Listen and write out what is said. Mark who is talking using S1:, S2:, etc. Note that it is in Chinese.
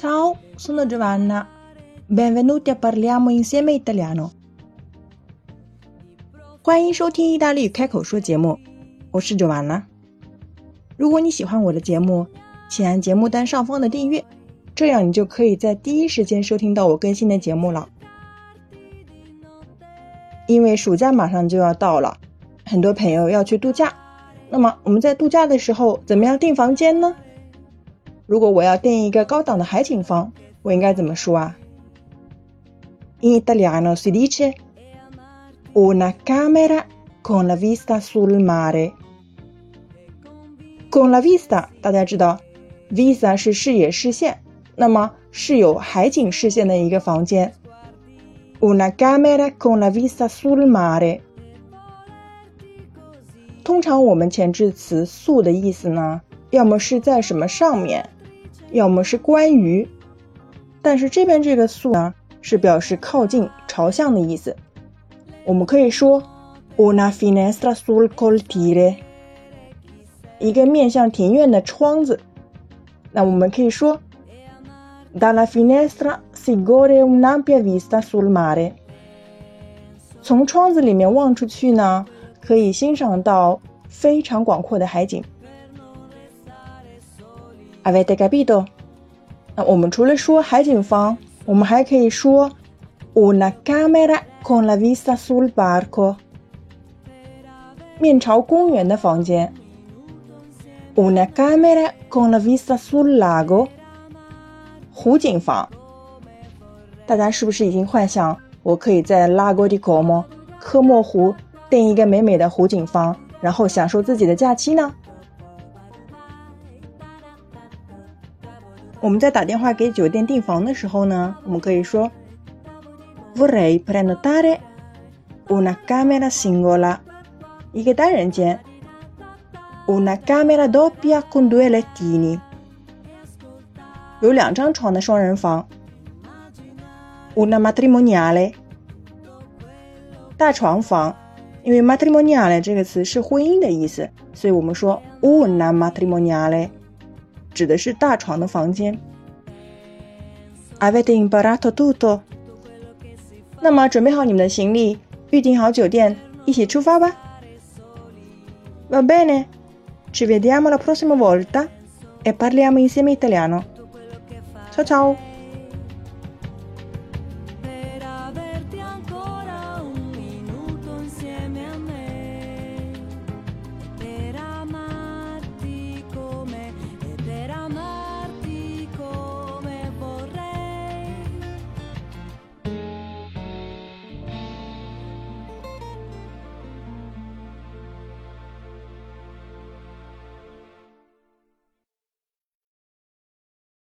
S1: Ciao, sono Giovanna. Benvenuti a parliamo insieme italiano. 欢迎收听意大利语开口说节目，我是 Giovanna。如果你喜欢我的节目，请按节目单上方的订阅，这样你就可以在第一时间收听到我更新的节目了。因为暑假马上就要到了，很多朋友要去度假。那么我们在度假的时候，怎么样订房间呢？如果我要订一个高档的海景房，我应该怎么说啊？In italiano si dice una camera con la vista sul mare. Con la vista，大家知道，vista 是视野视线，那么是有海景视线的一个房间。Una camera con la vista sul mare。通常我们前置词 su 的意思呢，要么是在什么上面。要么是关于，但是这边这个素呢是表示靠近、朝向的意思。我们可以说 una finestra sul cortile，一个面向庭院的窗子。那我们可以说 dalla finestra si gode un'ampia vista sul mare，从窗子里面望出去呢，可以欣赏到非常广阔的海景。Avete capito？那我们除了说海景房，我们还可以说 una camera con la vista sul barco”，面朝公园的房间。una camera con la vista sul lago，湖景房。大家是不是已经幻想我可以在 Lago di Como 科莫湖订一个美美的湖景房，然后享受自己的假期呢？我们在打电话给酒店订房的时候呢，我们可以说：“Vorrei prenotare una camera singola，一个单人间；una camera doppia con due lettini，有两张床的双人房；una matrimoniale，大床房。因为 matrimoniale 这个词是婚姻的意思，所以我们说 una matrimoniale。”指的是大床的房间。Avete imparato tutto？那么准备好你们的行李，预订好酒店，一起出发吧。Va bene, ci vediamo la prossima volta e parliamo insieme italiano. Ciao ciao.